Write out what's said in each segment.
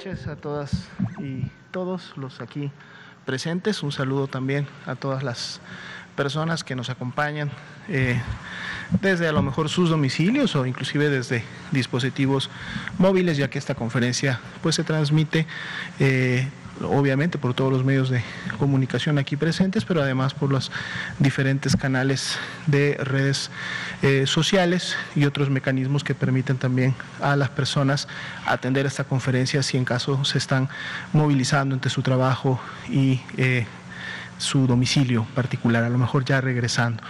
noches a todas y todos los aquí presentes. Un saludo también a todas las personas que nos acompañan eh, desde a lo mejor sus domicilios o inclusive desde dispositivos móviles, ya que esta conferencia pues se transmite eh, obviamente por todos los medios de comunicación aquí presentes, pero además por los diferentes canales de redes eh, sociales y otros mecanismos que permiten también a las personas atender esta conferencia si en caso se están movilizando entre su trabajo y eh, su domicilio particular, a lo mejor ya regresando.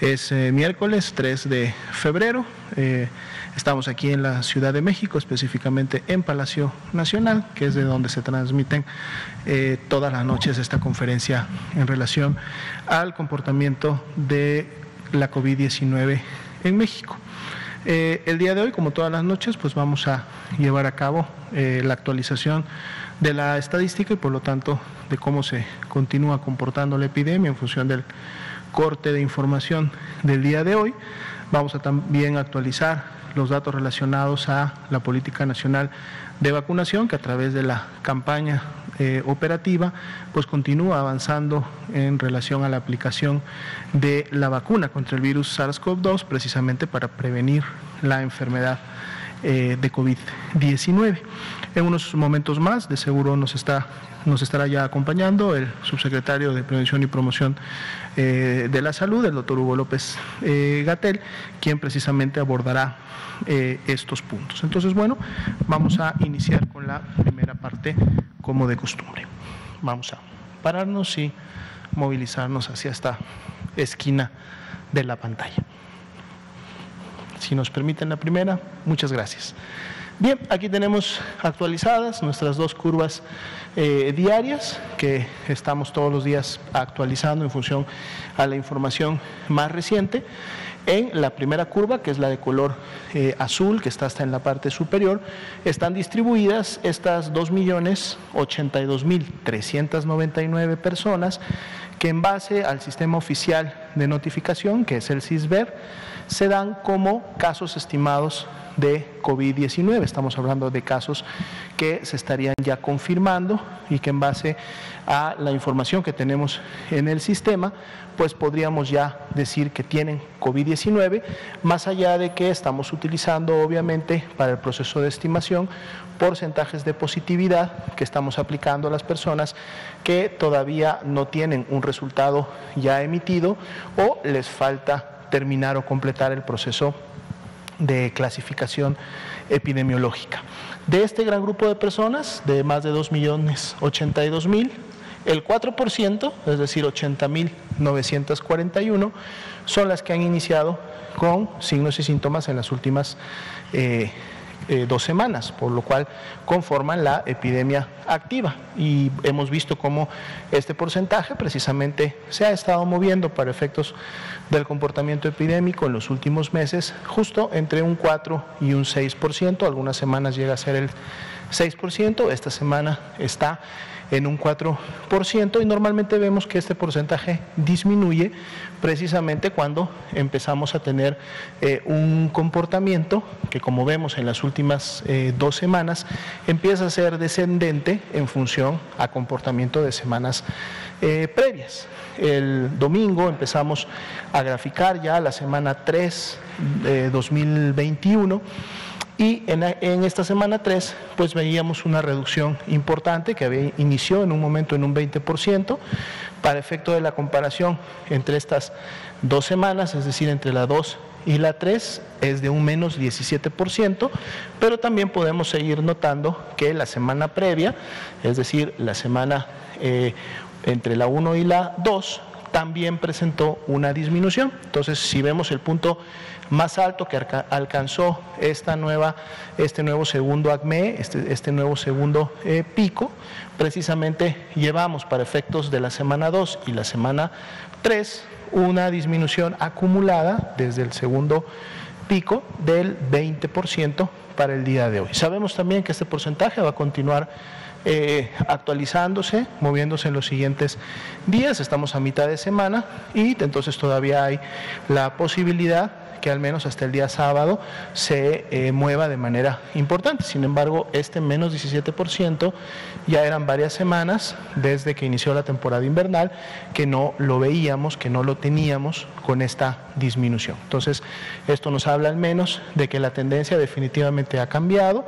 Es eh, miércoles 3 de febrero, eh, estamos aquí en la Ciudad de México, específicamente en Palacio Nacional, que es de donde se transmiten eh, todas las noches esta conferencia en relación al comportamiento de la COVID-19 en México. el día de hoy, como todas las noches, pues vamos a llevar a cabo la actualización de la estadística y por lo tanto de cómo se continúa comportando la epidemia en función del corte de información del día de hoy. Vamos a también actualizar los datos relacionados a la política nacional de vacunación que a través de la campaña eh, operativa pues continúa avanzando en relación a la aplicación de la vacuna contra el virus SARS-CoV-2 precisamente para prevenir la enfermedad eh, de COVID-19. En unos momentos más, de seguro nos, está, nos estará ya acompañando el subsecretario de Prevención y Promoción eh, de la Salud, el doctor Hugo López eh, Gatel, quien precisamente abordará estos puntos. Entonces, bueno, vamos a iniciar con la primera parte como de costumbre. Vamos a pararnos y movilizarnos hacia esta esquina de la pantalla. Si nos permiten la primera, muchas gracias. Bien, aquí tenemos actualizadas nuestras dos curvas eh, diarias que estamos todos los días actualizando en función a la información más reciente. En la primera curva, que es la de color eh, azul, que está hasta en la parte superior, están distribuidas estas 2.082.399 personas que en base al sistema oficial de notificación, que es el CISBER, se dan como casos estimados de COVID-19. Estamos hablando de casos que se estarían ya confirmando y que en base a la información que tenemos en el sistema, pues podríamos ya decir que tienen COVID-19, más allá de que estamos utilizando obviamente para el proceso de estimación porcentajes de positividad que estamos aplicando a las personas que todavía no tienen un resultado ya emitido o les falta terminar o completar el proceso de clasificación epidemiológica. De este gran grupo de personas, de más de 2.082.000, el 4%, es decir, 80.941, son las que han iniciado con signos y síntomas en las últimas eh, eh, dos semanas, por lo cual conforman la epidemia activa. Y hemos visto cómo este porcentaje precisamente se ha estado moviendo para efectos del comportamiento epidémico en los últimos meses, justo entre un 4 y un 6%. Algunas semanas llega a ser el 6%, esta semana está en un 4% y normalmente vemos que este porcentaje disminuye precisamente cuando empezamos a tener eh, un comportamiento que como vemos en las últimas eh, dos semanas empieza a ser descendente en función a comportamiento de semanas eh, previas. El domingo empezamos a graficar ya la semana 3 de 2021 y en, esta semana 3, pues veíamos una reducción importante que había, inició en un momento en un 20%, para efecto de la comparación entre estas dos semanas, es decir, entre la 2 y la 3 es de un menos 17%, pero también podemos seguir notando que la semana previa, es decir, la semana eh, entre la 1 y la 2, también presentó una disminución. Entonces, si vemos el punto más alto que alcanzó esta nueva, este nuevo segundo ACME, este, este nuevo segundo eh, pico, precisamente llevamos para efectos de la semana 2 y la semana 3 una disminución acumulada desde el segundo pico del 20% para el día de hoy. Sabemos también que este porcentaje va a continuar eh, actualizándose, moviéndose en los siguientes días. Estamos a mitad de semana y entonces todavía hay la posibilidad que al menos hasta el día sábado se eh, mueva de manera importante. Sin embargo, este menos 17% ya eran varias semanas desde que inició la temporada invernal que no lo veíamos, que no lo teníamos con esta disminución. Entonces, esto nos habla al menos de que la tendencia definitivamente ha cambiado.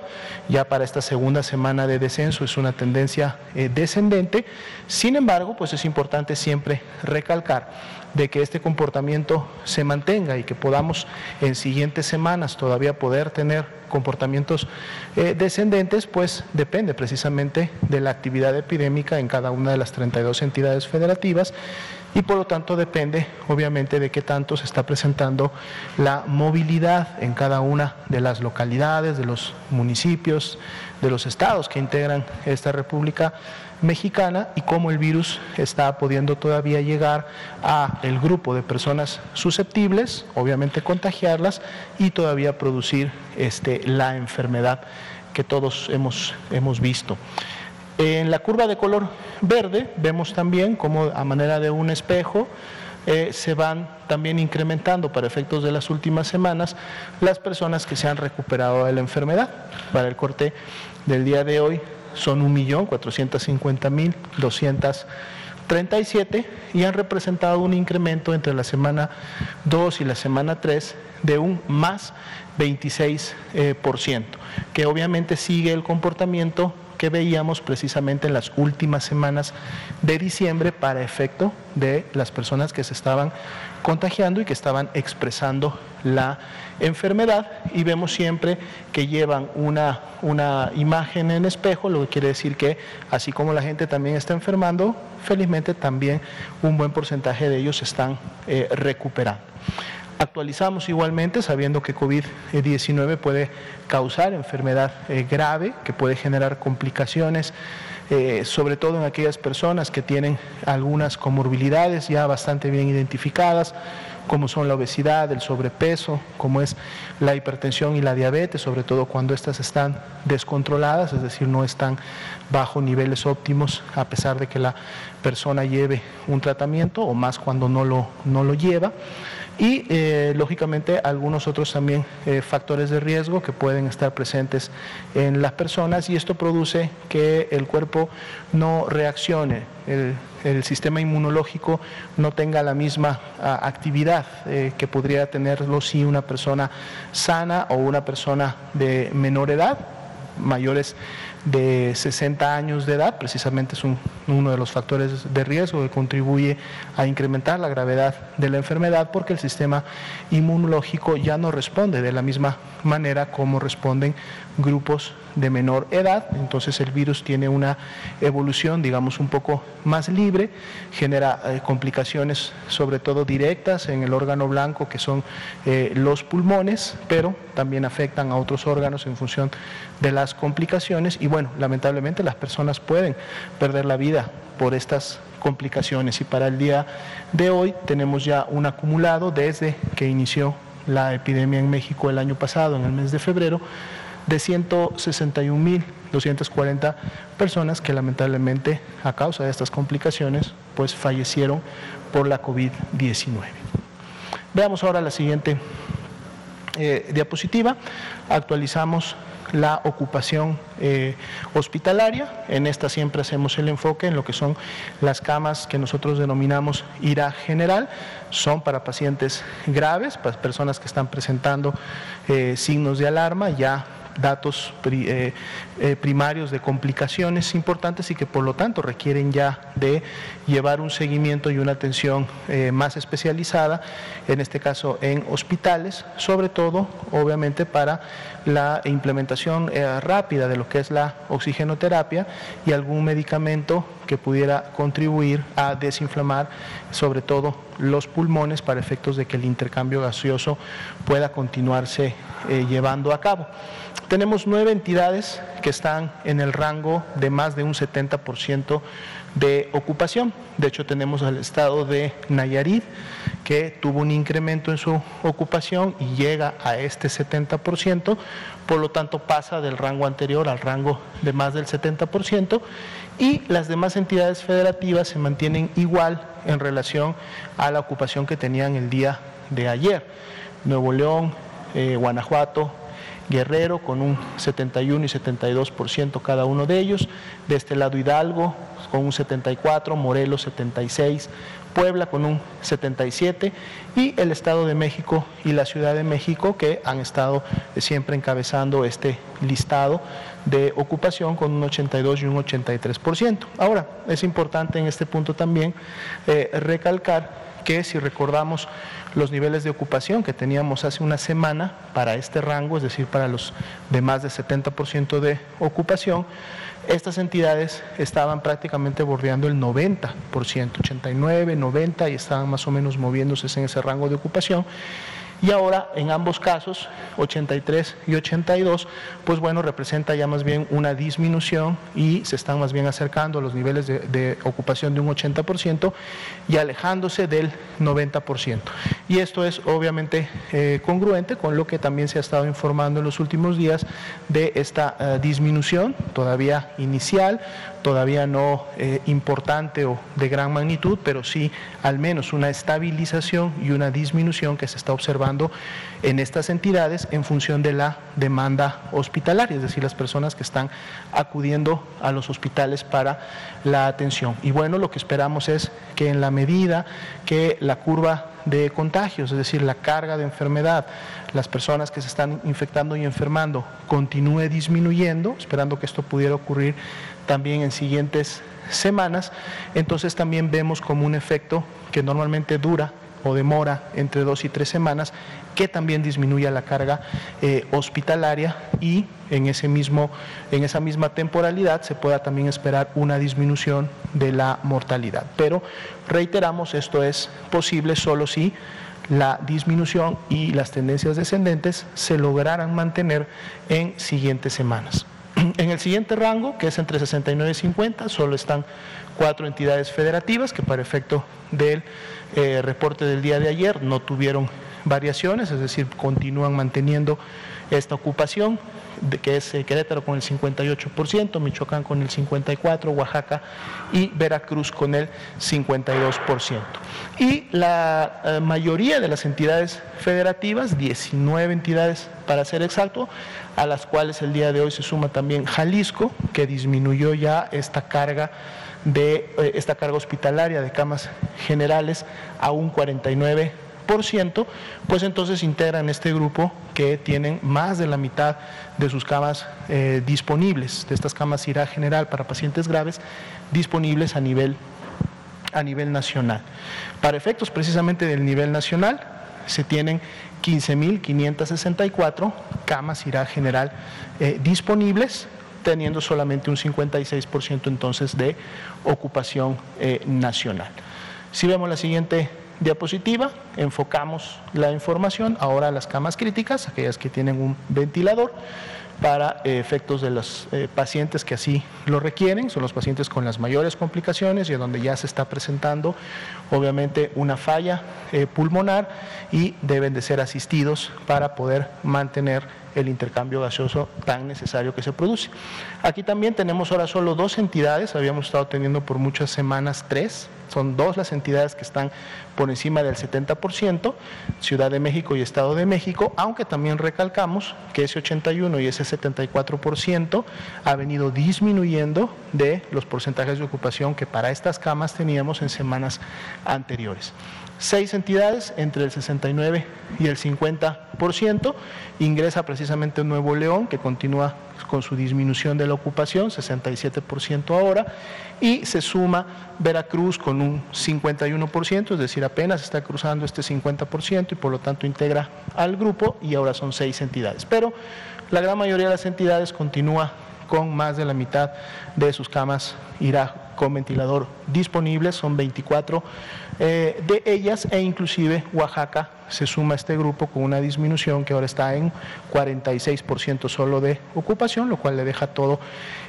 Ya para esta segunda semana de descenso es una tendencia eh, descendente. Sin embargo, pues es importante siempre recalcar de que este comportamiento se mantenga y que podamos en siguientes semanas todavía poder tener comportamientos eh, descendentes, pues depende precisamente de la actividad epidémica en cada una de las 32 entidades federativas y por lo tanto depende obviamente de qué tanto se está presentando la movilidad en cada una de las localidades, de los municipios, de los estados que integran esta República Mexicana y cómo el virus está pudiendo todavía llegar a el grupo de personas susceptibles, obviamente contagiarlas y todavía producir este, la enfermedad que todos hemos, hemos visto. En la curva de color verde vemos también como a manera de un espejo eh, se van también incrementando para efectos de las últimas semanas las personas que se han recuperado de la enfermedad. Para el corte del día de hoy son 1.450.237 y han representado un incremento entre la semana 2 y la semana 3 de un más 26%, eh, que obviamente sigue el comportamiento que veíamos precisamente en las últimas semanas de diciembre para efecto de las personas que se estaban contagiando y que estaban expresando la enfermedad y vemos siempre que llevan una, una imagen en espejo, lo que quiere decir que así como la gente también está enfermando, felizmente también un buen porcentaje de ellos están eh, recuperando. Actualizamos igualmente sabiendo que COVID-19 puede causar enfermedad eh, grave, que puede generar complicaciones, eh, sobre todo en aquellas personas que tienen algunas comorbilidades ya bastante bien identificadas, como son la obesidad, el sobrepeso, como es la hipertensión y la diabetes, sobre todo cuando estas están descontroladas, es decir, no están bajo niveles óptimos a pesar de que la persona lleve un tratamiento o más cuando no lo, no lo lleva y eh, lógicamente algunos otros también eh, factores de riesgo que pueden estar presentes en las personas. Y esto produce que el cuerpo no reaccione, el, sistema inmunológico no tenga la misma actividad eh, que podría tenerlo si una persona sana o una persona de menor edad, mayores de 60 años de edad, precisamente es uno de los factores de riesgo que contribuye a incrementar la gravedad de la enfermedad porque el sistema inmunológico ya no responde de la misma manera como responden grupos de menor edad, entonces el virus tiene una evolución, digamos, un poco más libre, genera eh, complicaciones sobre todo directas en el órgano blanco que son eh, los pulmones, pero también afectan a otros órganos en función de las complicaciones. Y bueno, lamentablemente las personas pueden perder la vida por estas complicaciones. Y para el día de hoy tenemos ya un acumulado desde que inició la epidemia en México el año pasado, en el mes de febrero, de 161.240 personas que lamentablemente a causa de estas complicaciones pues fallecieron por la COVID-19. Veamos ahora la siguiente eh, diapositiva. Actualizamos la ocupación eh, hospitalaria. En esta siempre hacemos el enfoque en lo que son las camas que nosotros denominamos IRA general. Son para pacientes graves, para personas que están presentando eh, signos de alarma ya datos eh, eh, primarios de complicaciones importantes y que por lo tanto requieren ya de llevar un seguimiento y una atención eh, más especializada, en este caso en hospitales, sobre todo obviamente para la implementación rápida de lo que es la oxigenoterapia y algún medicamento que pudiera contribuir a desinflamar sobre todo los pulmones para efectos de que el intercambio gaseoso pueda continuarse llevando a cabo. Tenemos nueve entidades que están en el rango de más de un 70% de ocupación. De hecho, tenemos al estado de Nayarit, que tuvo un incremento en su ocupación y llega a este 70%, por lo tanto pasa del rango anterior al rango de más del 70%, y las demás entidades federativas se mantienen igual en relación a la ocupación que tenían el día de ayer. Nuevo León, eh, Guanajuato, Guerrero con un 71 y 72% cada uno de ellos. De este lado Hidalgo con un 74, Morelos 76, Puebla con un 77 y el Estado de México y la Ciudad de México que han estado siempre encabezando este listado de ocupación con un 82 y un 83%. Ahora, es importante en este punto también eh, recalcar que si recordamos los niveles de ocupación que teníamos hace una semana para este rango, es decir, para los de más de 70% de ocupación, estas entidades estaban prácticamente bordeando el 90%, 89, 90 y estaban más o menos moviéndose en ese rango de ocupación. Y ahora, en ambos casos, 83 y 82, pues bueno, representa ya más bien una disminución y se están más bien acercando a los niveles de, ocupación de un 80% y alejándose del 90%. Y esto es obviamente eh, congruente con lo que también se ha estado informando en los últimos días de esta eh, disminución, todavía inicial, todavía no eh, importante o de gran magnitud, pero sí al menos una estabilización y una disminución que se está observando en estas entidades en función de la demanda hospitalaria, es decir, las personas que están acudiendo a los hospitales para la atención. Y bueno, lo que esperamos es que en la medida que la curva de contagios, es decir, la carga de enfermedad, las personas que se están infectando y enfermando continúe disminuyendo, esperando que esto pudiera ocurrir también en siguientes semanas, entonces también vemos como un efecto que normalmente dura o demora entre dos y tres semanas, que también disminuye la carga eh, hospitalaria y en, ese mismo, en esa misma temporalidad se pueda también esperar una disminución de la mortalidad. Pero reiteramos, esto es posible solo si la disminución y las tendencias descendentes se lograran mantener en siguientes semanas. En el siguiente rango, que es entre 69 y 50, solo están cuatro entidades federativas que para efecto del eh, reporte del día de ayer no tuvieron variaciones, es decir, continúan manteniendo esta ocupación, que es eh, Querétaro con el 58%, Michoacán con el 54%, Oaxaca y Veracruz con el 52%. Y la eh, mayoría de las entidades federativas, 19 entidades para ser exacto, a las cuales el día de hoy se suma también Jalisco, que disminuyó ya esta carga de eh, esta carga hospitalaria de camas generales a un 49 pues entonces integran este grupo que tienen más de la mitad de sus camas eh, disponibles, de estas camas IRA general para pacientes graves, disponibles a nivel, a nivel nacional. Para efectos precisamente del nivel nacional, se tienen 15.564 camas IRA general eh, disponibles, teniendo solamente un 56% entonces de ocupación eh, nacional. Si vemos la siguiente diapositiva, enfocamos la información ahora a las camas críticas, aquellas que tienen un ventilador para eh, efectos de los eh, pacientes que así lo requieren, son los pacientes con las mayores complicaciones y donde ya se está presentando obviamente una falla eh, pulmonar y deben de ser asistidos para poder mantener el intercambio gaseoso tan necesario que se produce. Aquí también tenemos ahora solo dos entidades, habíamos estado teniendo por muchas semanas tres, son dos las entidades que están por encima del 70%, Ciudad de México y Estado de México, aunque también recalcamos que ese 81 y ese 74% ha venido disminuyendo de los porcentajes de ocupación que para estas camas teníamos en semanas anteriores seis entidades entre el 69 y el 50%. Ingresa precisamente Nuevo León, que continúa con su disminución de la ocupación, 67% ahora, y se suma Veracruz con un 51%, es decir, apenas está cruzando este 50% y por lo tanto integra al grupo y ahora son seis entidades. Pero la gran mayoría de las entidades continúa con más de la mitad de sus camas irá con ventilador disponibles, son 24 eh, de ellas e inclusive Oaxaca se suma a este grupo con una disminución que ahora está en 46% solo de ocupación, lo cual le deja todo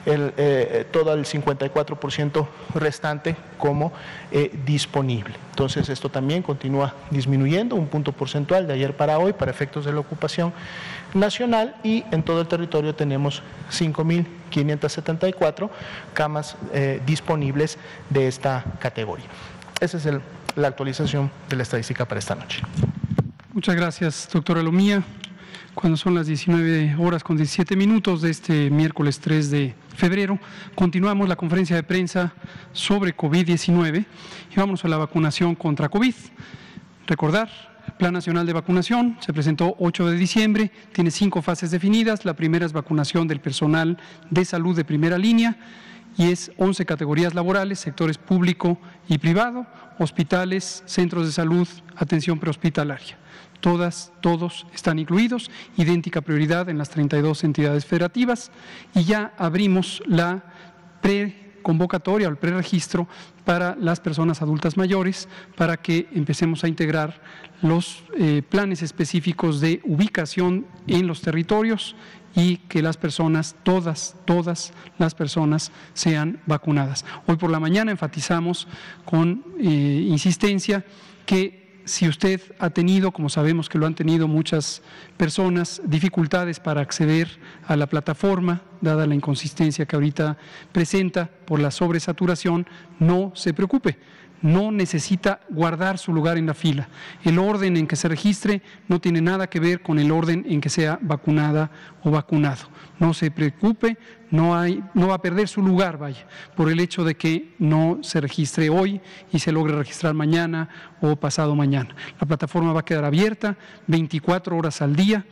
el, eh, todo el 54% restante como eh, disponible. Entonces esto también continúa disminuyendo un punto porcentual de ayer para hoy para efectos de la ocupación nacional y en todo el territorio tenemos 5.574 camas disponibles de esta categoría. Esa es la actualización de la estadística para esta noche. Muchas gracias, doctora Lomía. Cuando son las 19 horas con 17 minutos de este miércoles 3 de febrero, continuamos la conferencia de prensa sobre COVID-19 y vamos a la vacunación contra COVID. Recordar, Plan Nacional de Vacunación se presentó 8 de diciembre, tiene cinco fases definidas. La primera es vacunación del personal de salud de primera línea y es 11 categorías laborales, sectores público y privado, hospitales, centros de salud, atención prehospitalaria. Todas, todos están incluidos, idéntica prioridad en las 32 entidades federativas y ya abrimos la preconvocatoria o el preregistro para las personas adultas mayores para que empecemos a integrar los eh, planes específicos de ubicación en los territorios y que las personas, todas, todas las personas sean vacunadas. Hoy por la mañana enfatizamos con eh, insistencia que si usted ha tenido, como sabemos que lo han tenido muchas personas, dificultades para acceder a la plataforma, dada la inconsistencia que ahorita presenta por la sobresaturación, no se preocupe no necesita guardar su lugar en la fila. El orden en que se registre no tiene nada que ver con el orden en que sea vacunada o vacunado. No se preocupe, no, hay, no va a perder su lugar, vaya, por el hecho de que no se registre hoy y se logre registrar mañana o pasado mañana. La plataforma va a quedar abierta 24 horas al día.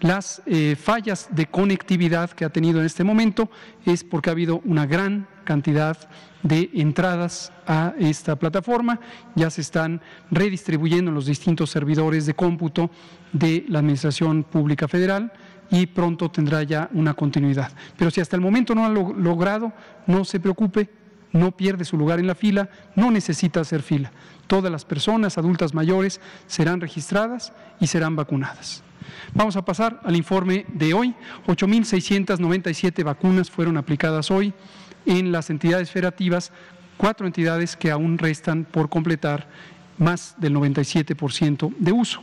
Las eh, fallas de conectividad que ha tenido en este momento es porque ha habido una gran cantidad de entradas a esta plataforma, ya se están redistribuyendo en los distintos servidores de cómputo de la Administración Pública Federal y pronto tendrá ya una continuidad. Pero si hasta el momento no ha logrado, no se preocupe, no pierde su lugar en la fila, no necesita hacer fila. Todas las personas adultas mayores serán registradas y serán vacunadas. Vamos a pasar al informe de hoy. 8.697 vacunas fueron aplicadas hoy en las entidades federativas, cuatro entidades que aún restan por completar más del 97% de uso.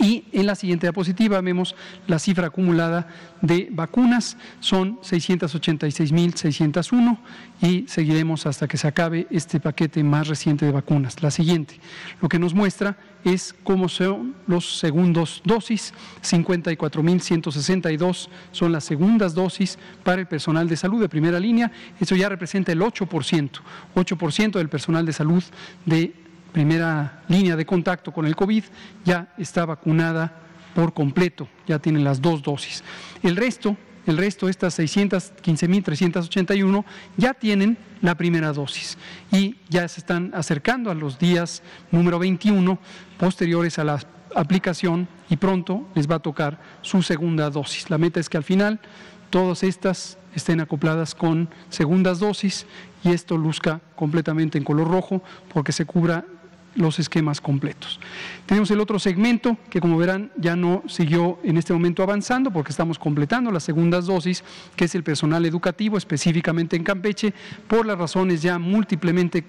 Y en la siguiente diapositiva vemos la cifra acumulada de vacunas, son 686.601 y seguiremos hasta que se acabe este paquete más reciente de vacunas. La siguiente, lo que nos muestra es cómo son los segundos dosis, 54.162 son las segundas dosis para el personal de salud de primera línea, eso ya representa el 8%, 8% del personal de salud de primera línea de contacto con el COVID ya está vacunada por completo, ya tienen las dos dosis. El resto, el resto, estas 615.381, ya tienen la primera dosis y ya se están acercando a los días número 21 posteriores a la aplicación y pronto les va a tocar su segunda dosis. La meta es que al final todas estas estén acopladas con segundas dosis y esto luzca completamente en color rojo porque se cubra los esquemas completos. Tenemos el otro segmento que como verán ya no siguió en este momento avanzando porque estamos completando las segundas dosis, que es el personal educativo específicamente en Campeche, por las razones ya múltiplemente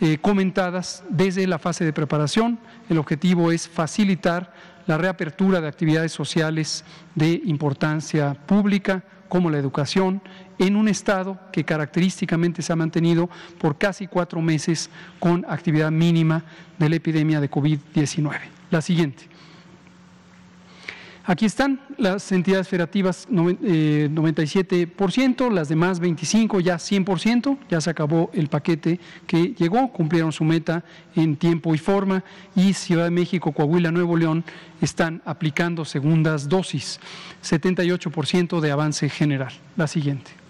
eh, comentadas desde la fase de preparación. El objetivo es facilitar la reapertura de actividades sociales de importancia pública como la educación, en un estado que característicamente se ha mantenido por casi cuatro meses con actividad mínima de la epidemia de COVID-19. La siguiente. Aquí están las entidades federativas 97%, eh, las demás 25% ya 100%, ya se acabó el paquete que llegó, cumplieron su meta en tiempo y forma y Ciudad de México, Coahuila, Nuevo León están aplicando segundas dosis, 78% de avance general. La siguiente.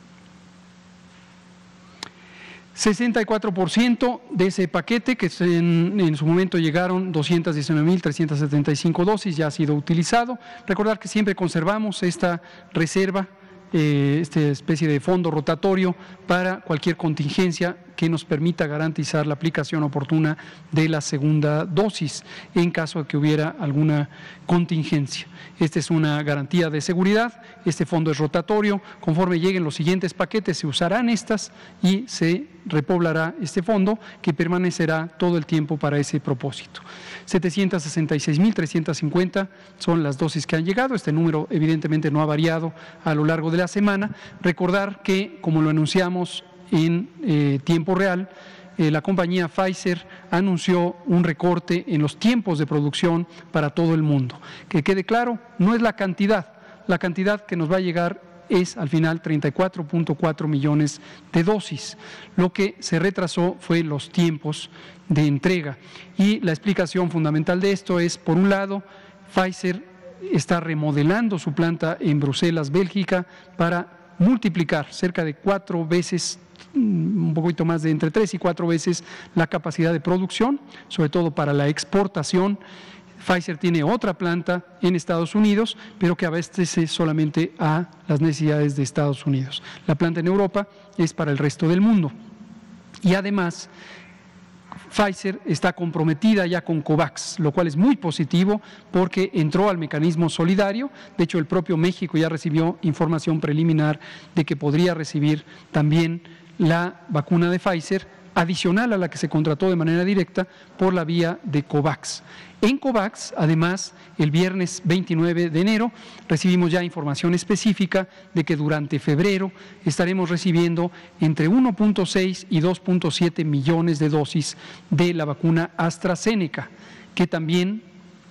64% de ese paquete, que en, en su momento llegaron 219.375 dosis, ya ha sido utilizado. Recordar que siempre conservamos esta reserva eh, esta especie de fondo rotatorio para cualquier contingencia que nos permita garantizar la aplicación oportuna de la segunda dosis en caso de que hubiera alguna contingencia. Esta es una garantía de seguridad, este fondo es rotatorio, conforme lleguen los siguientes paquetes se usarán estas y se repoblará este fondo que permanecerá todo el tiempo para ese propósito. 766.350 son las dosis que han llegado. Este número evidentemente no ha variado a lo largo de la semana. Recordar que, como lo anunciamos en eh, tiempo real, eh, la compañía Pfizer anunció un recorte en los tiempos de producción para todo el mundo. Que quede claro, no es la cantidad, la cantidad que nos va a llegar es al final 34.4 millones de dosis. Lo que se retrasó fue los tiempos de entrega. Y la explicación fundamental de esto es, por un lado, Pfizer está remodelando su planta en Bruselas, Bélgica, para multiplicar cerca de cuatro veces un poquito más de entre tres y cuatro veces la capacidad de producción, sobre todo para la exportación Pfizer tiene otra planta en Estados Unidos, pero que abastece solamente a las necesidades de Estados Unidos. La planta en Europa es para el resto del mundo. Y además, Pfizer está comprometida ya con COVAX, lo cual es muy positivo porque entró al mecanismo solidario. De hecho, el propio México ya recibió información preliminar de que podría recibir también la vacuna de Pfizer adicional a la que se contrató de manera directa por la vía de COVAX. En COVAX, además, el viernes 29 de enero recibimos ya información específica de que durante febrero estaremos recibiendo entre 1.6 y 2.7 millones de dosis de la vacuna AstraZeneca, que también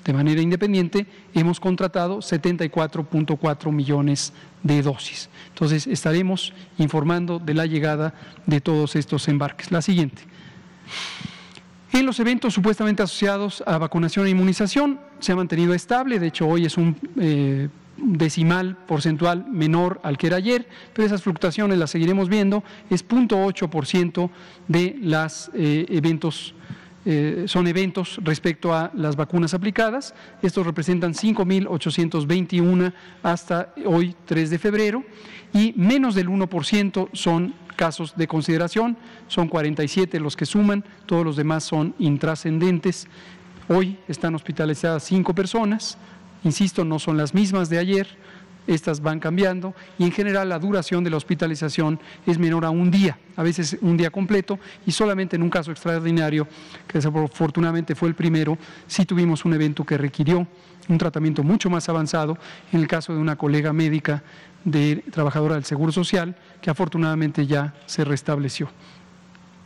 de manera independiente hemos contratado 74.4 millones de dosis. Entonces estaremos informando de la llegada de todos estos embarques. La siguiente. En los eventos supuestamente asociados a vacunación e inmunización se ha mantenido estable, de hecho hoy es un eh, decimal porcentual menor al que era ayer, pero esas fluctuaciones las seguiremos viendo, es 0.8% de los eh, eventos eh, son eventos respecto a las vacunas aplicadas. Estos representan 5.821 hasta hoy, 3 de febrero, y menos del 1% son casos de consideración, son 47 los que suman, todos los demás son intrascendentes. Hoy están hospitalizadas cinco personas, insisto, no son las mismas de ayer, estas van cambiando y en general la duración de la hospitalización es menor a un día, a veces un día completo y solamente en un caso extraordinario, que desafortunadamente fue el primero, sí tuvimos un evento que requirió un tratamiento mucho más avanzado en el caso de una colega médica de trabajadora del Seguro Social que afortunadamente ya se restableció.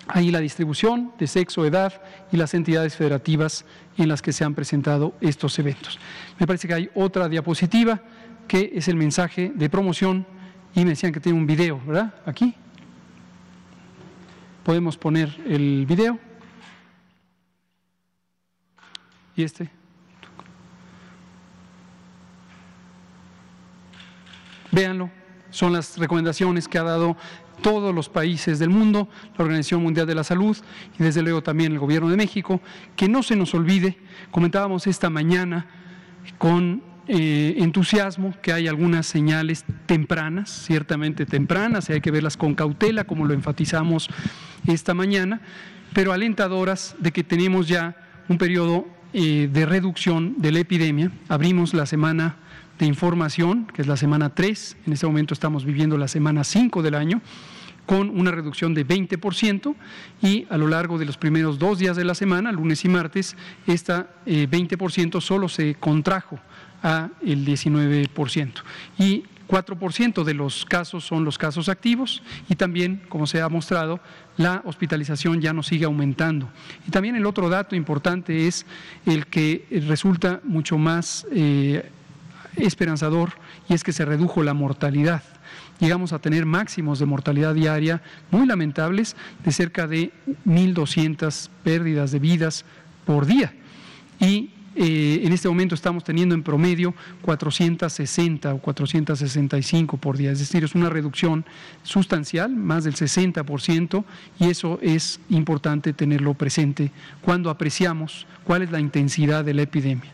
Ahí la distribución de sexo, edad y las entidades federativas en las que se han presentado estos eventos. Me parece que hay otra diapositiva que es el mensaje de promoción y me decían que tiene un video, ¿verdad? Aquí. Podemos poner el video. Y este. Véanlo, son las recomendaciones que ha dado todos los países del mundo, la Organización Mundial de la Salud y desde luego también el Gobierno de México, que no se nos olvide, comentábamos esta mañana con eh, entusiasmo que hay algunas señales tempranas, ciertamente tempranas, y hay que verlas con cautela, como lo enfatizamos esta mañana, pero alentadoras de que tenemos ya un periodo eh, de reducción de la epidemia. Abrimos la semana de información, que es la semana 3, en este momento estamos viviendo la semana 5 del año, con una reducción de 20% y a lo largo de los primeros dos días de la semana, lunes y martes, esta 20% eh, solo se contrajo a el 19%. Y 4% de los casos son los casos activos y también, como se ha mostrado, la hospitalización ya no sigue aumentando. Y también el otro dato importante es el que resulta mucho más eh, esperanzador y es que se redujo la mortalidad. Llegamos a tener máximos de mortalidad diaria muy lamentables de cerca de 1.200 pérdidas de vidas por día. Y eh, en este momento estamos teniendo en promedio 460 o 465 por día, es decir, es una reducción sustancial, más del 60%, y eso es importante tenerlo presente cuando apreciamos cuál es la intensidad de la epidemia.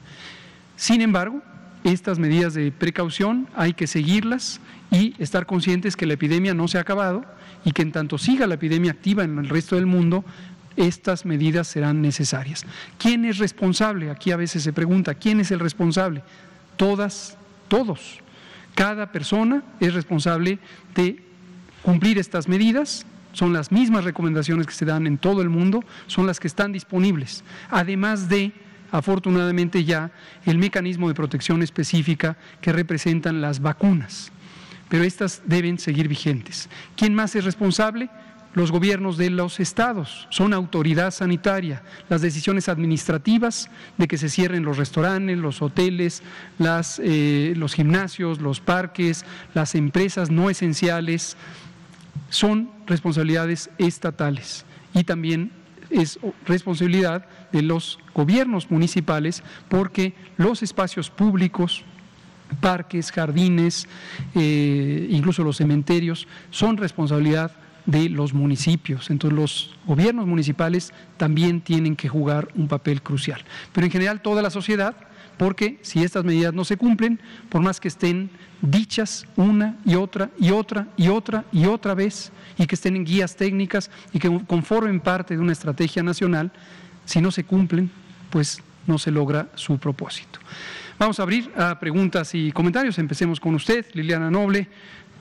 Sin embargo, estas medidas de precaución hay que seguirlas y estar conscientes que la epidemia no se ha acabado y que en tanto siga la epidemia activa en el resto del mundo, estas medidas serán necesarias. ¿Quién es responsable? Aquí a veces se pregunta, ¿quién es el responsable? Todas, todos. Cada persona es responsable de cumplir estas medidas. Son las mismas recomendaciones que se dan en todo el mundo, son las que están disponibles. Además de, afortunadamente ya, el mecanismo de protección específica que representan las vacunas. Pero estas deben seguir vigentes. ¿Quién más es responsable? Los gobiernos de los estados, son autoridad sanitaria. Las decisiones administrativas de que se cierren los restaurantes, los hoteles, eh, los gimnasios, los parques, las empresas no esenciales, son responsabilidades estatales y también es responsabilidad de los gobiernos municipales porque los espacios públicos, parques, jardines, eh, incluso los cementerios, son responsabilidad de los municipios. Entonces los gobiernos municipales también tienen que jugar un papel crucial. Pero en general toda la sociedad, porque si estas medidas no se cumplen, por más que estén dichas una y otra y otra y otra y otra vez, y que estén en guías técnicas y que conformen parte de una estrategia nacional, si no se cumplen, pues no se logra su propósito. Vamos a abrir a preguntas y comentarios. Empecemos con usted, Liliana Noble.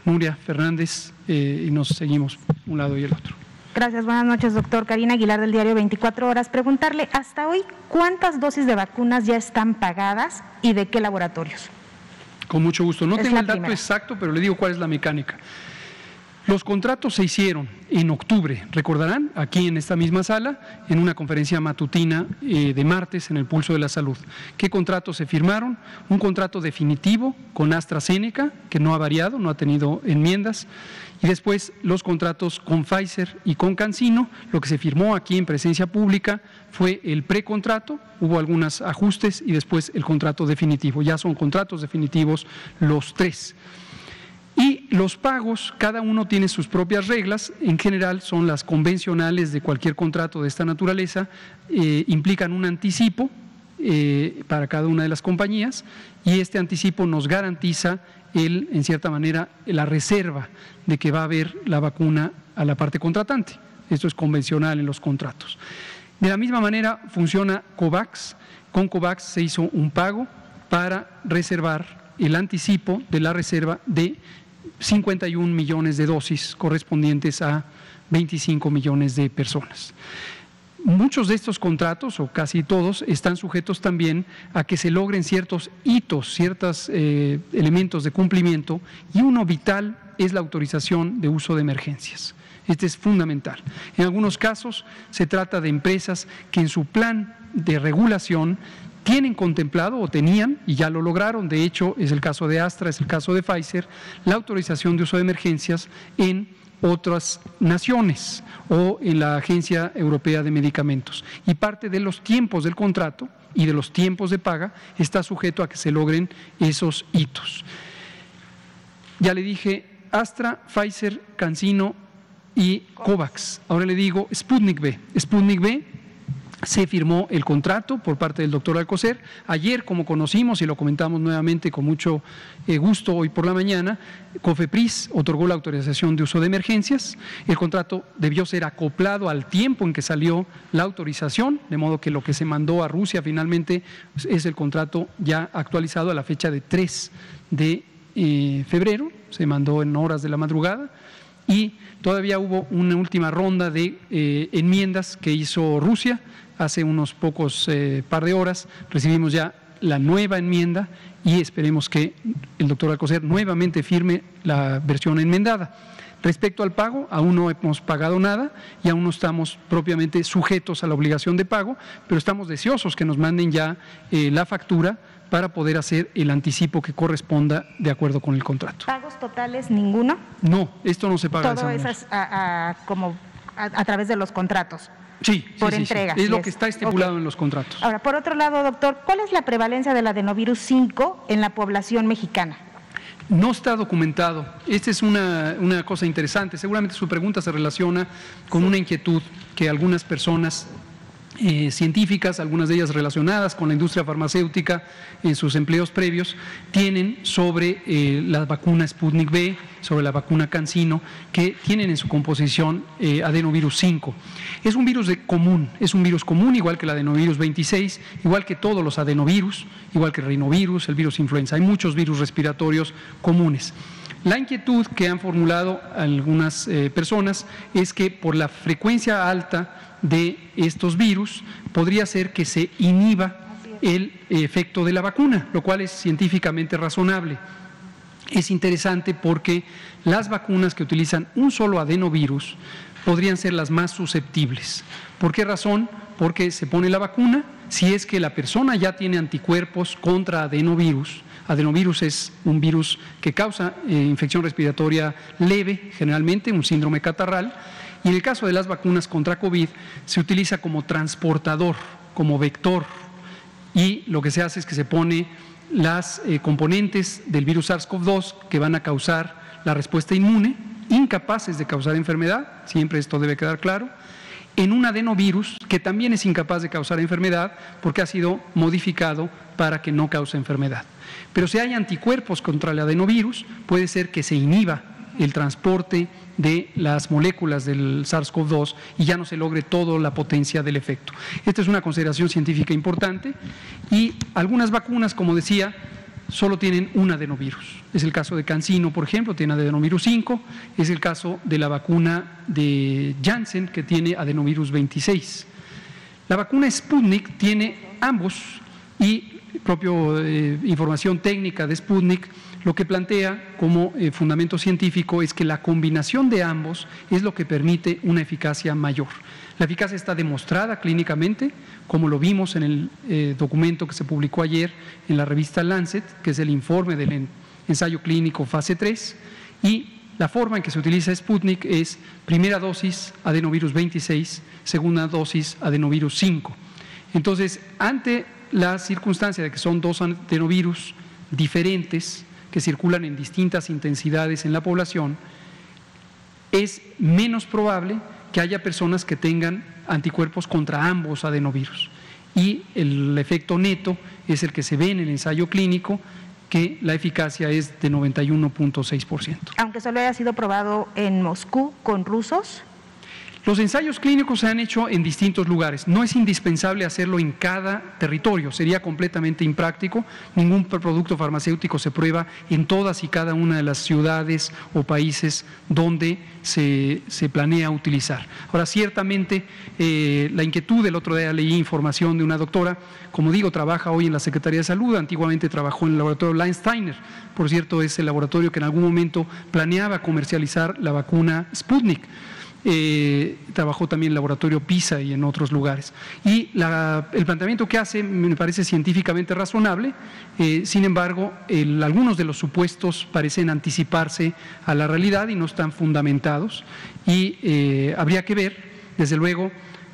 Nuria Fernández eh, y nos seguimos un lado y el otro. Gracias, buenas noches, doctor. Karina Aguilar del diario 24 Horas. Preguntarle, hasta hoy, ¿cuántas dosis de vacunas ya están pagadas y de qué laboratorios? Con mucho gusto. No tengo el dato exacto, pero le digo cuál es la mecánica. Los contratos se hicieron en octubre, recordarán, aquí en esta misma sala, en una conferencia matutina eh, de martes en el Pulso de la Salud. ¿Qué contratos se firmaron? Un contrato definitivo con AstraZeneca, que no ha variado, no ha tenido enmiendas, y después los contratos con Pfizer y con CanSino. Lo que se firmó aquí en presencia pública fue el precontrato, hubo algunos ajustes y después el contrato definitivo. Ya son contratos definitivos los tres. Y los pagos, cada uno tiene sus propias reglas, en general son las convencionales de cualquier contrato de esta naturaleza, eh, implican un anticipo eh, para cada una de las compañías y este anticipo nos garantiza el, en cierta manera, la reserva de que va a haber la vacuna a la parte contratante. Esto es convencional en los contratos. De la misma manera funciona COVAX. Con COVAX se hizo un pago para reservar el anticipo de la reserva de 51 millones de dosis correspondientes a 25 millones de personas. Muchos de estos contratos, o casi todos, están sujetos también a que se logren ciertos hitos, ciertos eh, elementos de cumplimiento, y uno vital es la autorización de uso de emergencias. Este es fundamental. En algunos casos se trata de empresas que en su plan de regulación tienen contemplado o tenían, y ya lo lograron, de hecho es el caso de Astra, es el caso de Pfizer, la autorización de uso de emergencias en otras naciones o en la Agencia Europea de Medicamentos. Y parte de los tiempos del contrato y de los tiempos de paga está sujeto a que se logren esos hitos. Ya le dije, Astra, Pfizer, Cancino y COVAX. Ahora le digo Sputnik B. Sputnik B se firmó el contrato por parte del doctor Alcocer. Ayer, como conocimos y lo comentamos nuevamente con mucho eh, gusto hoy por la mañana, COFEPRIS otorgó la autorización de uso de emergencias. El contrato debió ser acoplado al tiempo en que salió la autorización, de modo que lo que se mandó a Rusia finalmente es el contrato ya actualizado a la fecha de 3 de eh, febrero, se mandó en horas de la madrugada y todavía hubo una última ronda de eh, enmiendas que hizo Rusia hace unos pocos eh, par de horas recibimos ya la nueva enmienda y esperemos que el doctor Alcocer nuevamente firme la versión enmendada. Respecto al pago, aún no hemos pagado nada y aún no estamos propiamente sujetos a la obligación de pago, pero estamos deseosos que nos manden ya eh, la factura para poder hacer el anticipo que corresponda de acuerdo con el contrato. ¿Pagos totales ninguno? No, esto no se paga. Todo es como a través de los contratos. Sí, por entrega. Es lo que está estipulado en los contratos. Ahora, por otro lado, doctor, ¿cuál es la prevalencia del adenovirus 5 en la población mexicana? No está documentado. Esta es una, una cosa interesante. Seguramente su pregunta se relaciona con una inquietud que algunas personas eh, científicas, algunas de ellas relacionadas con la industria farmacéutica en sus empleos previos, tienen sobre eh, la vacuna Sputnik B, sobre la vacuna Cancino, que tienen en su composición eh, adenovirus 5. Es un virus de común, es un virus común, igual que el adenovirus 26, igual que todos los adenovirus, igual que el rinovirus, el virus influenza. Hay muchos virus respiratorios comunes. La inquietud que han formulado algunas personas es que por la frecuencia alta de estos virus podría ser que se inhiba el efecto de la vacuna, lo cual es científicamente razonable. es interesante porque las vacunas que utilizan un solo adenovirus podrían ser las más susceptibles. ¿Por qué razón? Porque se pone la vacuna, si es que la persona ya tiene anticuerpos contra adenovirus, adenovirus es un virus que causa eh, infección respiratoria leve, generalmente un síndrome catarral, y en el caso de las vacunas contra COVID se utiliza como transportador, como vector, y lo que se hace es que se pone las eh, componentes del virus SARS-CoV-2 que van a causar la respuesta inmune, incapaces de causar enfermedad, siempre esto debe quedar claro, en un adenovirus que también es incapaz de causar enfermedad porque ha sido modificado para que no cause enfermedad. Pero si hay anticuerpos contra el adenovirus, puede ser que se inhiba el transporte de las moléculas del SARS-CoV-2 y ya no se logre toda la potencia del efecto. Esta es una consideración científica importante y algunas vacunas, como decía, solo tienen un adenovirus. Es el caso de Cancino, por ejemplo, tiene adenovirus 5, es el caso de la vacuna de Janssen, que tiene adenovirus 26. La vacuna Sputnik tiene ambos y propio eh, información técnica de Sputnik lo que plantea como eh, fundamento científico es que la combinación de ambos es lo que permite una eficacia mayor. La eficacia está demostrada clínicamente, como lo vimos en el eh, documento que se publicó ayer en la revista Lancet, que es el informe del ensayo clínico fase 3, y la forma en que se utiliza Sputnik es primera dosis adenovirus 26, segunda dosis adenovirus 5. Entonces, ante la circunstancia de que son dos adenovirus diferentes, que circulan en distintas intensidades en la población, es menos probable que haya personas que tengan anticuerpos contra ambos adenovirus. Y el efecto neto es el que se ve en el ensayo clínico, que la eficacia es de 91.6%. Aunque solo haya sido probado en Moscú con rusos, los ensayos clínicos se han hecho en distintos lugares. No es indispensable hacerlo en cada territorio, sería completamente impráctico. Ningún producto farmacéutico se prueba en todas y cada una de las ciudades o países donde se, planea utilizar. Ahora, ciertamente, eh, la inquietud, el otro día leí información de una doctora, como digo, trabaja hoy en la Secretaría de Salud, antiguamente trabajó en el laboratorio Leinsteiner, por cierto, es el laboratorio que en algún momento planeaba comercializar la vacuna Sputnik. Eh, trabajó también en el laboratorio PISA y en otros lugares. Y el planteamiento que hace me parece científicamente razonable, eh, sin embargo, algunos de los supuestos parecen anticiparse a la realidad y no están fundamentados y eh, habría que ver, desde luego,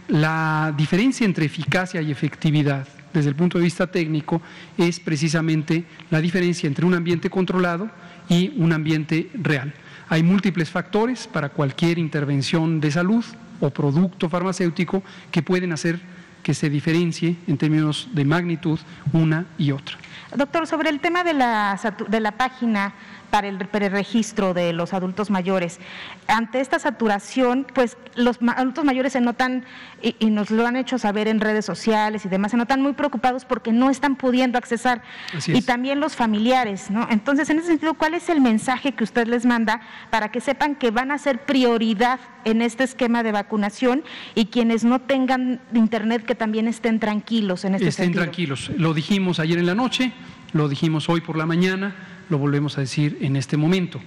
la diferencia entre eficacia y efectividad desde el punto de vista técnico es precisamente la diferencia entre un ambiente controlado y un ambiente real. Hay múltiples factores para cualquier intervención de salud o producto farmacéutico que pueden hacer que se diferencie en términos de magnitud una y otra. Doctor, sobre el tema de la, de la página para el preregistro de los adultos mayores. Ante esta saturación, pues los adultos mayores se notan, y, nos lo han hecho saber en redes sociales y demás, se notan muy preocupados porque no están pudiendo accesar. Y también los familiares, ¿no? Entonces, en ese sentido, ¿cuál es el mensaje que usted les manda para que sepan que van a ser prioridad en este esquema de vacunación y quienes no tengan internet que también estén tranquilos en este estén tranquilos. Lo dijimos ayer en la noche, lo dijimos hoy por la mañana lo volvemos a decir en este momento.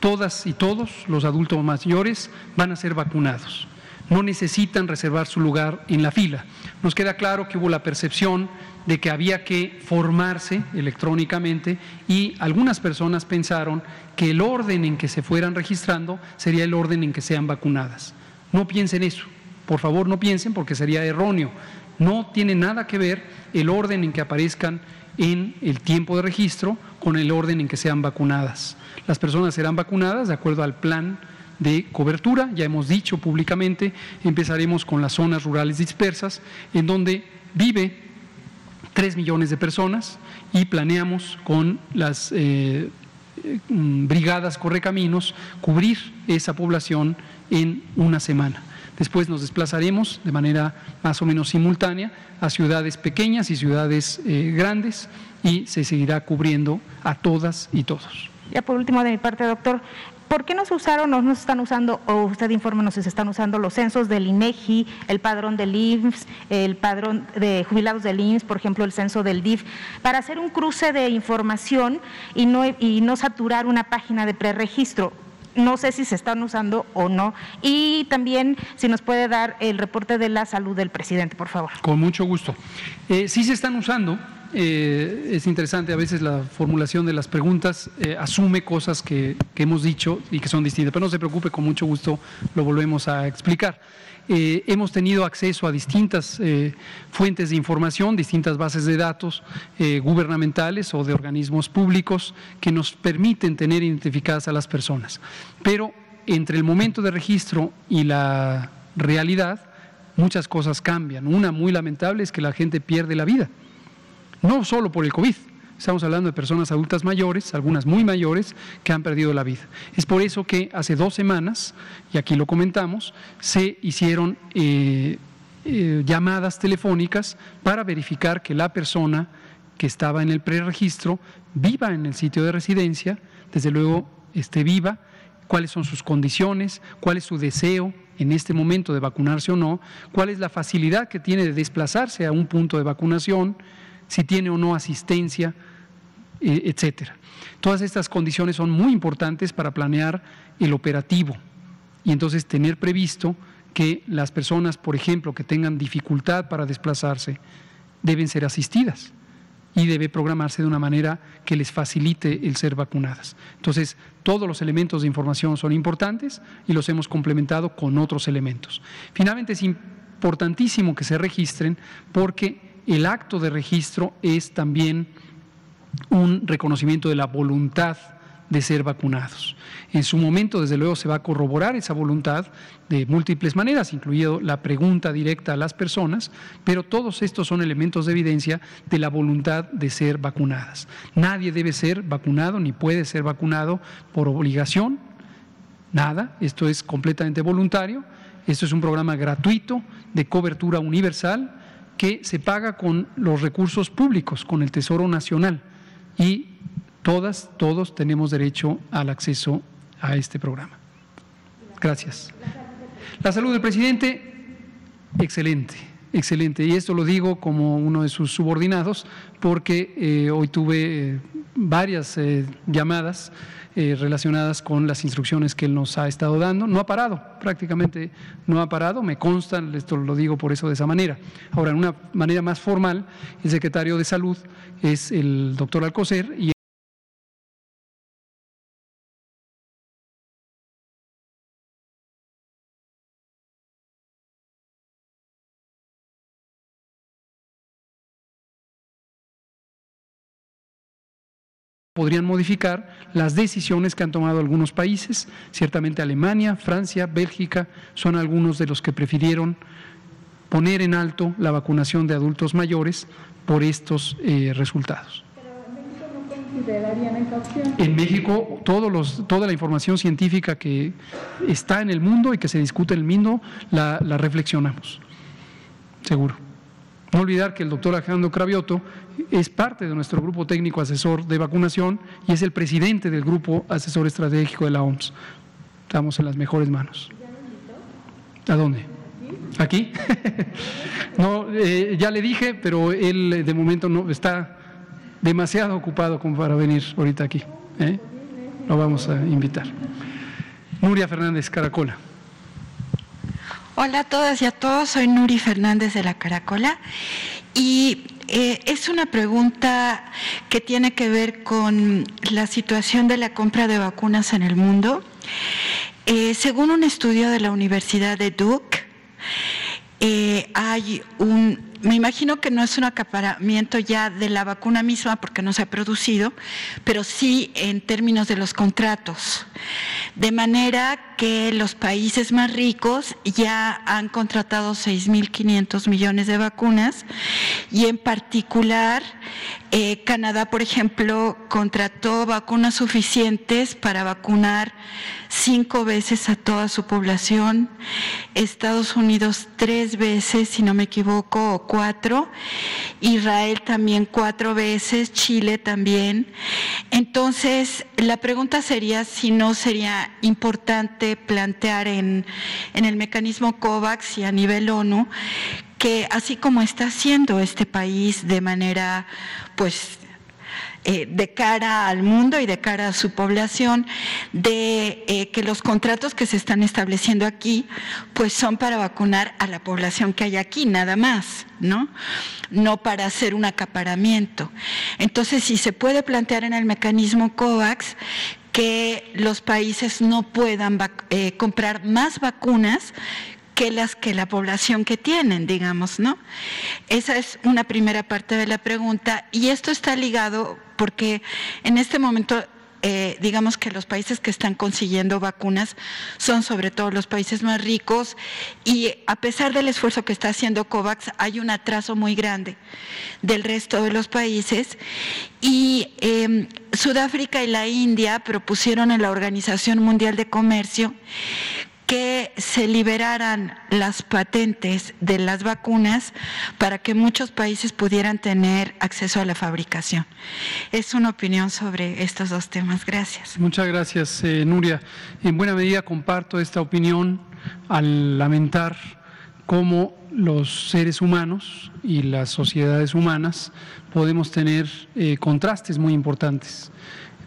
Todas y todos los adultos mayores van a ser vacunados. No necesitan reservar su lugar en la fila. Nos queda claro que hubo la percepción de que había que formarse electrónicamente y algunas personas pensaron que el orden en que se fueran registrando sería el orden en que sean vacunadas. No piensen eso, por favor no piensen porque sería erróneo. No tiene nada que ver el orden en que aparezcan en el tiempo de registro con el orden en que sean vacunadas. Las personas serán vacunadas de acuerdo al plan de cobertura, ya hemos dicho públicamente, empezaremos con las zonas rurales dispersas, en donde vive 3 millones de personas y planeamos con las eh, mm, brigadas correcaminos cubrir esa población en una semana. Después nos desplazaremos de manera más o menos simultánea a ciudades pequeñas y ciudades eh, grandes y se seguirá cubriendo a todas y todos. Ya por último de mi parte, doctor, ¿por qué no se usaron o no se están usando, o usted infórmenos si se están usando los censos del INEGI, el padrón del IMSS, el padrón de jubilados del IMSS, por ejemplo, el censo del DIF, para hacer un cruce de información y no, y no saturar una página de preregistro? No sé si se están usando o no. Y también si nos puede dar el reporte de la salud del presidente, por favor. Con mucho gusto. Eh, sí se están usando. Eh, es interesante, a veces la formulación de las preguntas eh, asume cosas que, hemos dicho y que son distintas, pero no se preocupe, con mucho gusto lo volvemos a explicar. Eh, hemos tenido acceso a distintas fuentes de información, distintas bases de datos gubernamentales o de organismos públicos que nos permiten tener identificadas a las personas. Pero entre el momento de registro y la realidad, muchas cosas cambian. Una muy lamentable es que la gente pierde la vida no solo por el COVID, estamos hablando de personas adultas mayores, algunas muy mayores, que han perdido la vida. Es por eso que hace dos semanas, y aquí lo comentamos, se hicieron eh, eh, llamadas telefónicas para verificar que la persona que estaba en el preregistro viva en el sitio de residencia, desde luego esté viva, cuáles son sus condiciones, cuál es su deseo en este momento de vacunarse o no, cuál es la facilidad que tiene de desplazarse a un punto de vacunación, si tiene o no asistencia, eh, etcétera. Todas estas condiciones son muy importantes para planear el operativo y entonces tener previsto que las personas, por ejemplo, que tengan dificultad para desplazarse, deben ser asistidas y debe programarse de una manera que les facilite el ser vacunadas. Entonces, todos los elementos de información son importantes y los hemos complementado con otros elementos. Finalmente, es importantísimo que se registren porque el acto de registro es también un reconocimiento de la voluntad de ser vacunados. En su momento, desde luego, se va a corroborar esa voluntad de múltiples maneras, incluido la pregunta directa a las personas, pero todos estos son elementos de evidencia de la voluntad de ser vacunadas. Nadie debe ser vacunado ni puede ser vacunado por obligación, nada, esto es completamente voluntario, esto es un programa gratuito de cobertura universal que se paga con los recursos públicos, con el Tesoro Nacional. Y todas, todos tenemos derecho al acceso a este programa. Gracias. La salud del presidente, excelente, excelente. Y esto lo digo como uno de sus subordinados, porque eh, hoy tuve eh, varias eh, llamadas eh, relacionadas con las instrucciones que él nos ha estado dando. No ha parado, prácticamente no ha parado, me consta, esto lo digo por eso de esa manera. Ahora, en una manera más formal, el secretario de Salud es el doctor Alcocer podrían modificar las decisiones que han tomado algunos países. Ciertamente Alemania, Francia, Bélgica son algunos de los que prefirieron poner en alto la vacunación de adultos mayores por estos eh, resultados. En México todos los, toda la información científica que está en el mundo y que se discute en el mundo la, la reflexionamos, seguro. No olvidar que el doctor Alejandro Cravioto es parte de nuestro grupo técnico asesor de vacunación y es el presidente del grupo asesor estratégico de la OMS. Estamos en las mejores manos. ¿A dónde? ¿Aquí? no, eh, ya le dije, pero él eh, de momento no está demasiado ocupado como para venir ahorita aquí. ¿eh? Lo vamos a invitar. Nuria Fernández, Caracola. Hola a todas y a todos, soy Nuri Fernández de la Caracola y eh, es una pregunta que tiene que ver con la situación de la compra de vacunas en el mundo. Eh, según un estudio de la Universidad de Duke, eh, hay un me imagino que no es un acaparamiento ya de la vacuna misma porque no se ha producido, pero sí en términos de los contratos. De manera que los países más ricos ya han contratado 6.500 millones de vacunas y en particular eh, Canadá, por ejemplo, contrató vacunas suficientes para vacunar cinco veces a toda su población, Estados Unidos tres veces, si no me equivoco, cuatro, Israel también cuatro veces, Chile también. Entonces, la pregunta sería si no sería importante plantear en el mecanismo COVAX y a nivel ONU que así como está haciendo este país de manera pues eh, de cara al mundo y de cara a su población, de eh, que los contratos que se están estableciendo aquí, pues son para vacunar a la población que hay aquí, nada más, ¿no? No para hacer un acaparamiento. Entonces, si se puede plantear en el mecanismo COVAX que los países no puedan eh, comprar más vacunas que las que la población que tienen, digamos, ¿no? Esa es una primera parte de la pregunta y esto está ligado porque en este momento eh, digamos que los países que están consiguiendo vacunas son sobre todo los países más ricos y a pesar del esfuerzo que está haciendo COVAX hay un atraso muy grande del resto de los países y em, Sudáfrica y la India propusieron en la Organización Mundial de Comercio que se liberaran las patentes de las vacunas para que muchos países pudieran tener acceso a la fabricación. Es una opinión sobre estos dos temas. Gracias. Muchas gracias, eh, Nuria. En buena medida comparto esta opinión al lamentar cómo los seres humanos y las sociedades humanas podemos tener eh, contrastes muy importantes.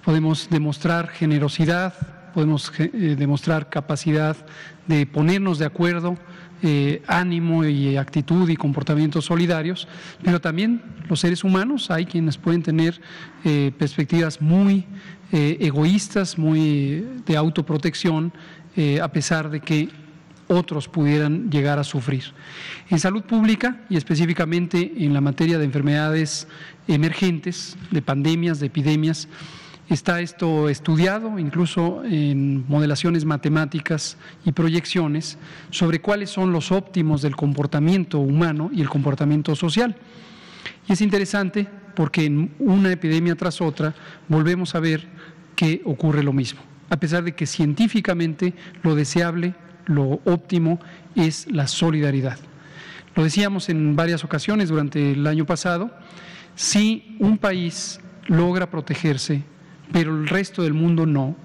Podemos demostrar generosidad, podemos eh, demostrar capacidad de ponernos de acuerdo, eh, ánimo y actitud y comportamientos solidarios, pero también los seres humanos, hay quienes pueden tener eh, perspectivas muy egoístas, muy de autoprotección, a pesar de que otros pudieran llegar a sufrir. En salud pública y específicamente en la materia de enfermedades emergentes, de pandemias, de epidemias, Está esto estudiado incluso en modelaciones matemáticas y proyecciones sobre cuáles son los óptimos del comportamiento humano y el comportamiento social. Y es interesante porque en una epidemia tras otra volvemos a ver que ocurre lo mismo, a pesar de que científicamente lo deseable, lo óptimo es la solidaridad. Lo decíamos en varias ocasiones durante el año pasado, si un país logra protegerse pero el resto del mundo no,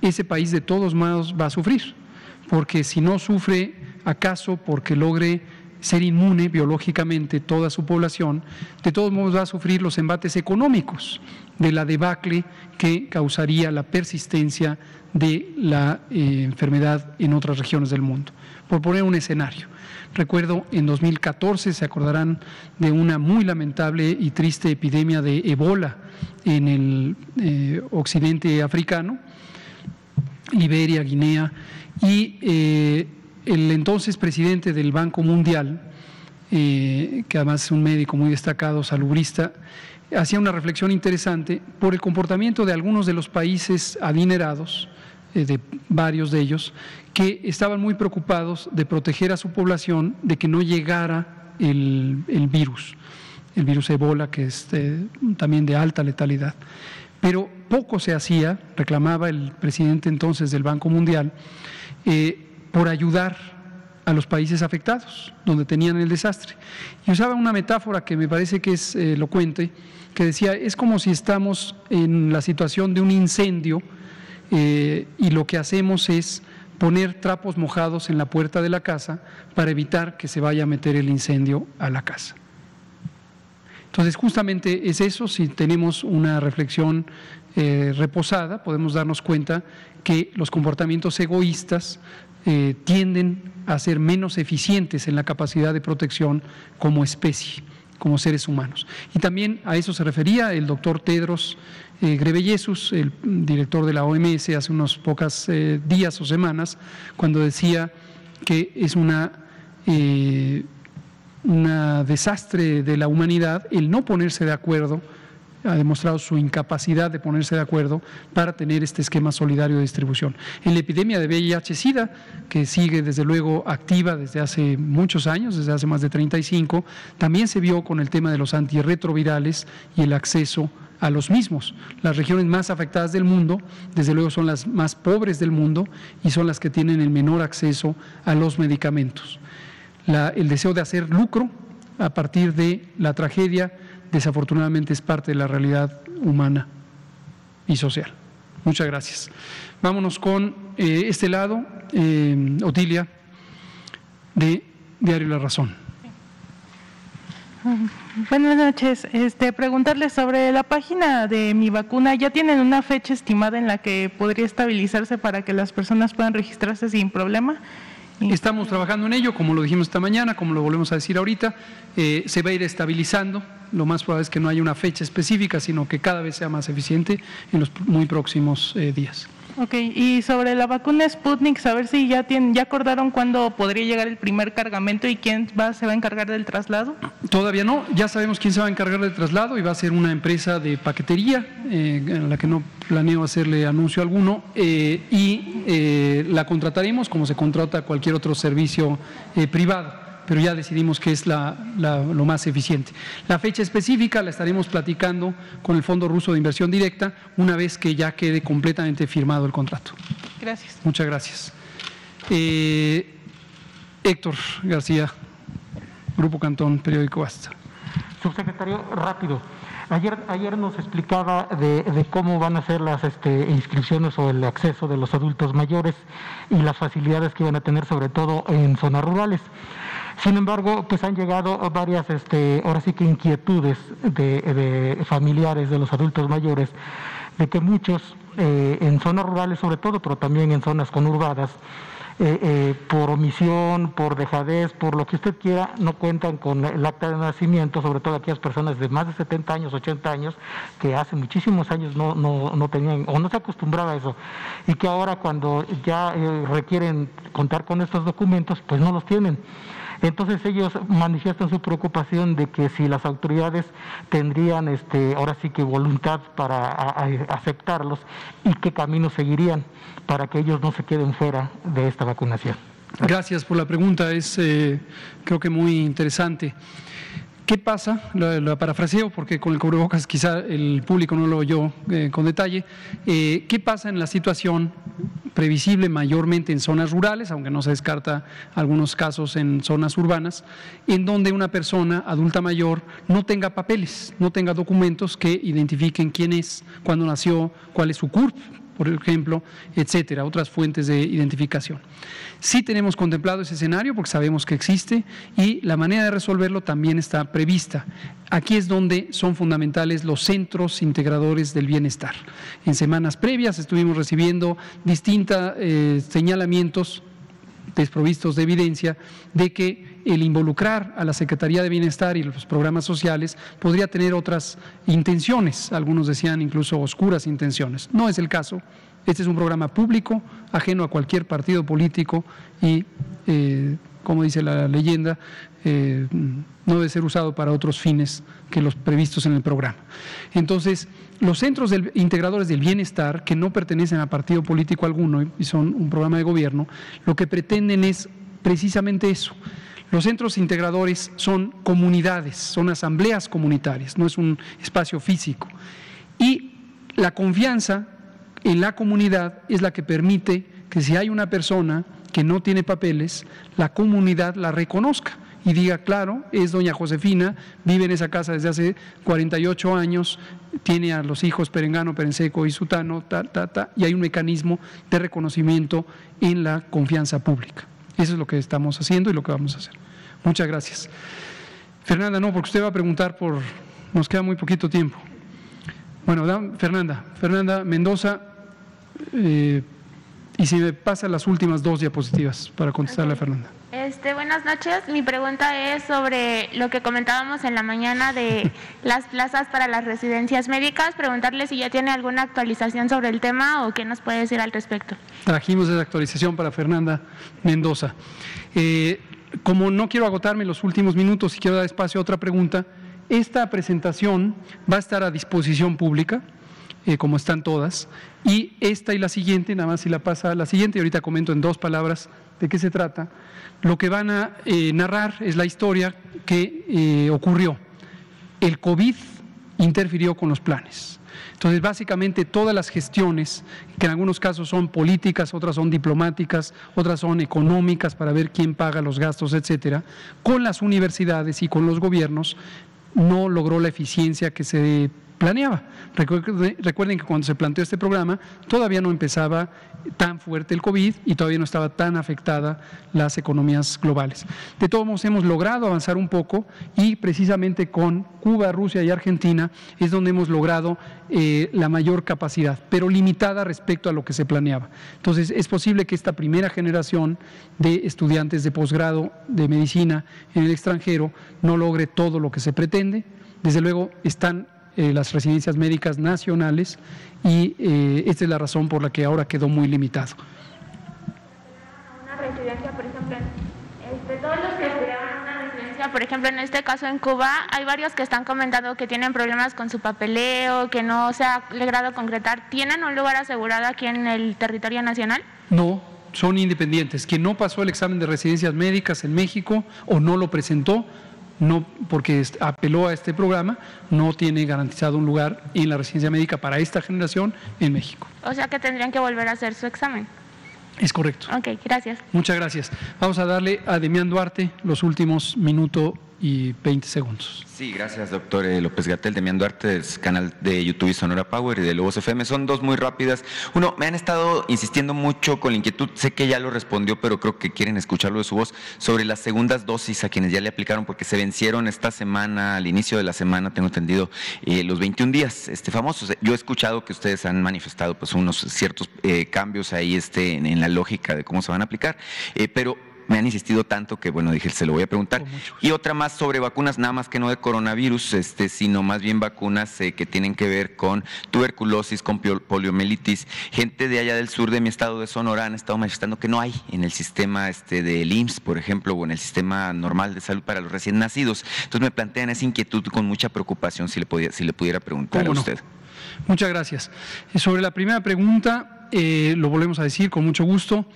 ese país de todos modos va a sufrir, porque si no sufre acaso porque logre ser inmune biológicamente toda su población, de todos modos va a sufrir los embates económicos de la debacle que causaría la persistencia de la eh, enfermedad en otras regiones del mundo. Por poner un escenario, recuerdo en 2014, se acordarán de una muy lamentable y triste epidemia de ebola en el eh, occidente africano, Liberia, Guinea, y eh, el entonces presidente del Banco Mundial, eh, que además es un médico muy destacado, salubrista, hacía una reflexión interesante por el comportamiento de algunos de los países adinerados, de varios de ellos, que estaban muy preocupados de proteger a su población de que no llegara el, el virus el virus Ebola, que es eh, también de alta letalidad. Pero poco se hacía, reclamaba el presidente entonces del Banco Mundial, eh, por ayudar a los países afectados, donde tenían el desastre. Y usaba una metáfora que me parece que es eh, elocuente, que decía, es como si estamos en la situación de un incendio y lo que hacemos es poner trapos mojados en la puerta de la casa para evitar que se vaya a meter el incendio a la casa. Entonces, justamente es eso, si tenemos una reflexión eh, reposada, podemos darnos cuenta que los comportamientos egoístas eh, tienden a ser menos eficientes en la capacidad de protección como especie, como seres humanos. Y también a eso se refería el doctor Tedros eh, Grebeyesus, el director de la OMS, hace unos pocos días o semanas, cuando decía que es una un desastre de la humanidad el no ponerse de acuerdo, ha demostrado su incapacidad de ponerse de acuerdo para tener este esquema solidario de distribución. En la epidemia de VIH-Sida, que sigue desde luego activa desde hace muchos años, desde hace más de 35, también se vio con el tema de los antirretrovirales y el acceso a los mismos. Las regiones más afectadas del mundo, desde luego, son las más pobres del mundo y son las que tienen el menor acceso a los medicamentos el deseo de hacer lucro a partir de la tragedia, desafortunadamente es parte de la realidad humana y social. Muchas gracias. Vámonos con eh, este lado, eh, Otilia, de Diario La Razón. Buenas noches. Este, preguntarle sobre la página de mi vacuna. ¿Ya tienen una fecha estimada en la que podría estabilizarse para que las personas puedan registrarse sin problema? Estamos trabajando en ello, como lo dijimos esta mañana, como lo volvemos a decir ahorita, eh, se va a ir estabilizando. Lo más probable es que no haya una fecha específica, sino que cada vez sea más eficiente en los muy próximos eh, días. Ok, y sobre la vacuna Sputnik, saber si ya tienen, ya acordaron cuándo podría llegar el primer cargamento y quién va, se va a encargar del traslado. Todavía no, ya sabemos quién se va a encargar del traslado y va a ser una empresa de paquetería eh, en la que no planeo hacerle anuncio alguno eh, y eh, la contrataremos como se contrata cualquier otro servicio privado pero ya decidimos que es lo más eficiente. La fecha específica la estaremos platicando con el Fondo Ruso de Inversión Directa una vez que ya quede completamente firmado el contrato. Gracias. Muchas gracias. Eh, Héctor García, Grupo Cantón, Periódico Basta. Subsecretario, rápido. Ayer, ayer nos explicaba de, cómo van a ser las este, inscripciones o el acceso de los adultos mayores y las facilidades que van a tener, sobre todo en zonas rurales. Sin embargo, pues han llegado varias, este, ahora sí que inquietudes de, familiares de los adultos mayores, de que muchos eh, en zonas rurales sobre todo, pero también en zonas conurbadas, eh, eh, por omisión, por dejadez, por lo que usted quiera, no cuentan con el acta de nacimiento, sobre todo aquellas personas de más de 70 años, 80 años, que hace muchísimos años no, no, no tenían o no se acostumbraba a eso, y que ahora cuando ya requieren contar con estos documentos, pues no los tienen. Entonces ellos manifiestan su preocupación de que si las autoridades tendrían este, ahora sí que voluntad para aceptarlos y qué camino seguirían para que ellos no se queden fuera de esta vacunación. Gracias por la pregunta, es eh, creo que muy interesante. ¿Qué pasa? La, parafraseo porque con el cubrebocas quizá el público no lo oyó eh, con detalle. Eh, ¿Qué pasa en la situación previsible mayormente en zonas rurales, aunque no se descarta algunos casos en zonas urbanas, en donde una persona adulta mayor no tenga papeles, no tenga documentos que identifiquen quién es, cuándo nació, cuál es su CURP, por ejemplo, etcétera, otras fuentes de identificación. Sí tenemos contemplado ese escenario porque sabemos que existe y la manera de resolverlo también está prevista. Aquí es donde son fundamentales los centros integradores del bienestar. En semanas previas estuvimos recibiendo distintos eh, señalamientos desprovistos de evidencia de que el involucrar a la Secretaría de Bienestar y los programas sociales podría tener otras intenciones, algunos decían incluso oscuras intenciones. No es el caso. Este es un programa público, ajeno a cualquier partido político y, eh, como dice la leyenda, eh, no debe ser usado para otros fines que los previstos en el programa. Entonces, los centros integradores del bienestar, que no pertenecen a partido político alguno y son un programa de gobierno, lo que pretenden es precisamente eso. Los centros integradores son comunidades, son asambleas comunitarias, no es un espacio físico. Y la confianza en la comunidad es la que permite que si hay una persona que no tiene papeles, la comunidad la reconozca y diga, claro, es doña Josefina, vive en esa casa desde hace 48 años, tiene a los hijos Perengano, Perenseco y Sutano, ta, ta, ta, y hay un mecanismo de reconocimiento en la confianza pública. Eso es lo que estamos haciendo y lo que vamos a hacer. Muchas gracias. Fernanda, no, porque usted va a preguntar por... Nos queda muy poquito tiempo. Bueno, Fernanda, Fernanda Mendoza, eh, y si me pasan las últimas dos diapositivas para contestarle a Fernanda. Este, buenas noches. Mi pregunta es sobre lo que comentábamos en la mañana de las plazas para las residencias médicas. Preguntarle si ya tiene alguna actualización sobre el tema o qué nos puede decir al respecto. Trajimos esa actualización para Fernanda Mendoza. Eh, como no quiero agotarme los últimos minutos y quiero dar espacio a otra pregunta, esta presentación va a estar a disposición pública. Eh, como están todas, y esta y la siguiente, nada más si la pasa la siguiente, y ahorita comento en dos palabras de qué se trata, lo que van a eh, narrar es la historia que eh, ocurrió. El COVID interfirió con los planes. Entonces, básicamente todas las gestiones, que en algunos casos son políticas, otras son diplomáticas, otras son económicas para ver quién paga los gastos, etcétera, con las universidades y con los gobiernos, no logró la eficiencia que se planeaba. Recuerden que cuando se planteó este programa todavía no empezaba tan fuerte el COVID y todavía no estaba tan afectada las economías globales. De todos modos, hemos logrado avanzar un poco y precisamente con Cuba, Rusia y Argentina es donde hemos logrado eh, la mayor capacidad, pero limitada respecto a lo que se planeaba. Entonces, es posible que esta primera generación de estudiantes de posgrado de medicina en el extranjero no logre todo lo que se pretende. Desde luego, están eh, las residencias médicas nacionales y eh, esta es la razón por la que ahora quedó muy limitado. Una residencia, por ejemplo, este, todos los que estudiaban una residencia, por ejemplo, en este caso en Cuba, hay varios que están comentando que tienen problemas con su papeleo, que no se ha logrado concretar. ¿Tienen un lugar asegurado aquí en el territorio nacional? No, son independientes. Quien no pasó el examen de residencias médicas en México o no lo presentó, no porque apeló a este programa, no tiene garantizado un lugar en la residencia médica para esta generación en México. O sea que tendrían que volver a hacer su examen. Es correcto. Ok, gracias. Muchas gracias. Vamos a darle a Demián Duarte los últimos minutos y 20 segundos. Sí, gracias, doctor eh, López Gatel, de Duarte, canal de YouTube y Sonora Power y de Lobos FM. Son dos muy rápidas. Uno, me han estado insistiendo mucho con la inquietud, sé que ya lo respondió, pero creo que quieren escucharlo de su voz, sobre las segundas dosis a quienes ya le aplicaron, porque se vencieron esta semana, al inicio de la semana, tengo entendido, eh, los 21 días este, famosos. Yo he escuchado que ustedes han manifestado pues unos ciertos eh, cambios ahí este, en, la lógica de cómo se van a aplicar, pero me han insistido tanto que, bueno, dije, se lo voy a preguntar. Y otra más sobre vacunas, nada más que no de coronavirus, este, sino más bien vacunas eh, que tienen que ver con tuberculosis, con poliomielitis. Gente de allá del sur de mi estado de Sonora han estado manifestando que no hay en el sistema este, del IMSS, por ejemplo, o en el sistema normal de salud para los recién nacidos. Entonces me plantean esa inquietud con mucha preocupación si le, podía, si le pudiera preguntar a usted. Muchas gracias. Sobre la primera pregunta, eh, lo volvemos a decir con mucho gusto.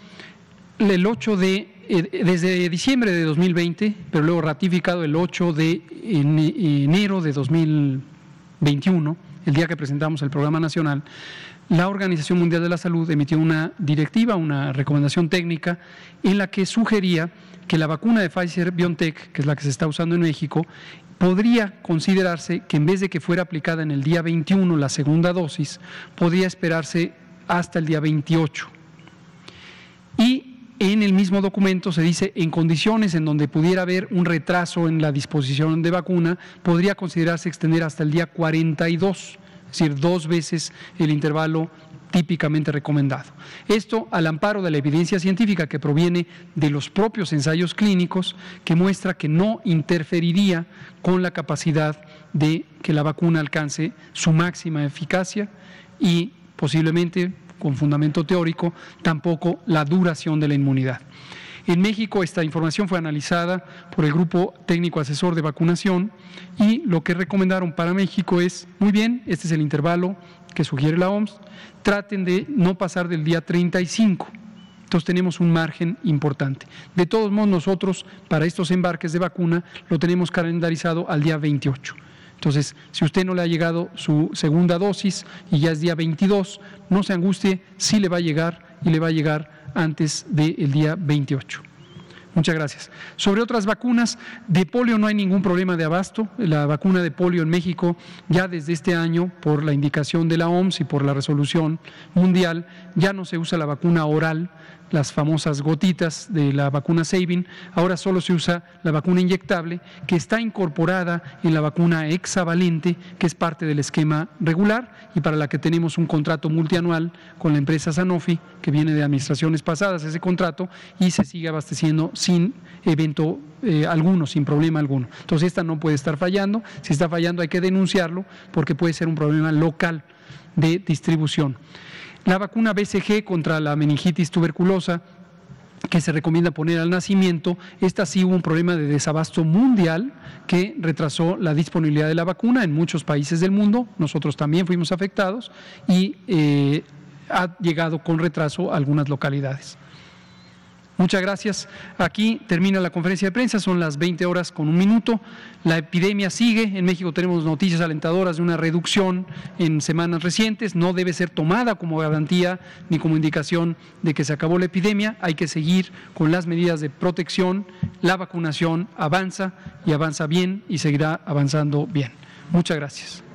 El 8 de eh, desde diciembre de 2020, pero luego ratificado el 8 de enero de 2021, el día que presentamos el programa nacional, la Organización Mundial de la Salud emitió una directiva, una recomendación técnica, en la que sugería que la vacuna de Pfizer BioNTech, que es la que se está usando en México, podría considerarse que en vez de que fuera aplicada en el día 21 la segunda dosis, podría esperarse hasta el día 28. Y en el mismo documento se dice, en condiciones en donde pudiera haber un retraso en la disposición de vacuna, podría considerarse extender hasta el día 42, es decir, dos veces el intervalo típicamente recomendado. Esto al amparo de la evidencia científica que proviene de los propios ensayos clínicos que muestra que no interferiría con la capacidad de que la vacuna alcance su máxima eficacia y posiblemente con fundamento teórico, tampoco la duración de la inmunidad. En México esta información fue analizada por el Grupo Técnico Asesor de Vacunación y lo que recomendaron para México es, muy bien, este es el intervalo que sugiere la OMS, traten de no pasar del día 35. Entonces tenemos un margen importante. De todos modos, nosotros para estos embarques de vacuna lo tenemos calendarizado al día 28. Entonces, si usted no le ha llegado su segunda dosis y ya es día 22, no se angustie, sí le va a llegar y le va a llegar antes del día 28. Muchas gracias. Sobre otras vacunas, de polio no hay ningún problema de abasto. La vacuna de polio en México ya desde este año, por la indicación de la OMS y por la resolución mundial, ya no se usa la vacuna oral, las famosas gotitas de la vacuna Sabin, ahora solo se usa la vacuna inyectable que está incorporada en la vacuna hexavalente, que es parte del esquema regular y para la que tenemos un contrato multianual con la empresa Sanofi, que viene de administraciones pasadas ese contrato y se sigue abasteciendo sin evento eh, alguno, sin problema alguno. Entonces esta no puede estar fallando, si está fallando hay que denunciarlo porque puede ser un problema local de distribución. La vacuna BCG contra la meningitis tuberculosa que se recomienda poner al nacimiento, esta sí hubo un problema de desabasto mundial que retrasó la disponibilidad de la vacuna en muchos países del mundo, nosotros también fuimos afectados y eh, ha llegado con retraso a algunas localidades. Muchas gracias. Aquí termina la conferencia de prensa, son las 20 horas con un minuto. La epidemia sigue. En México tenemos noticias alentadoras de una reducción en semanas recientes. No debe ser tomada como garantía ni como indicación de que se acabó la epidemia. Hay que seguir con las medidas de protección. La vacunación avanza y avanza bien y seguirá avanzando bien. Muchas gracias.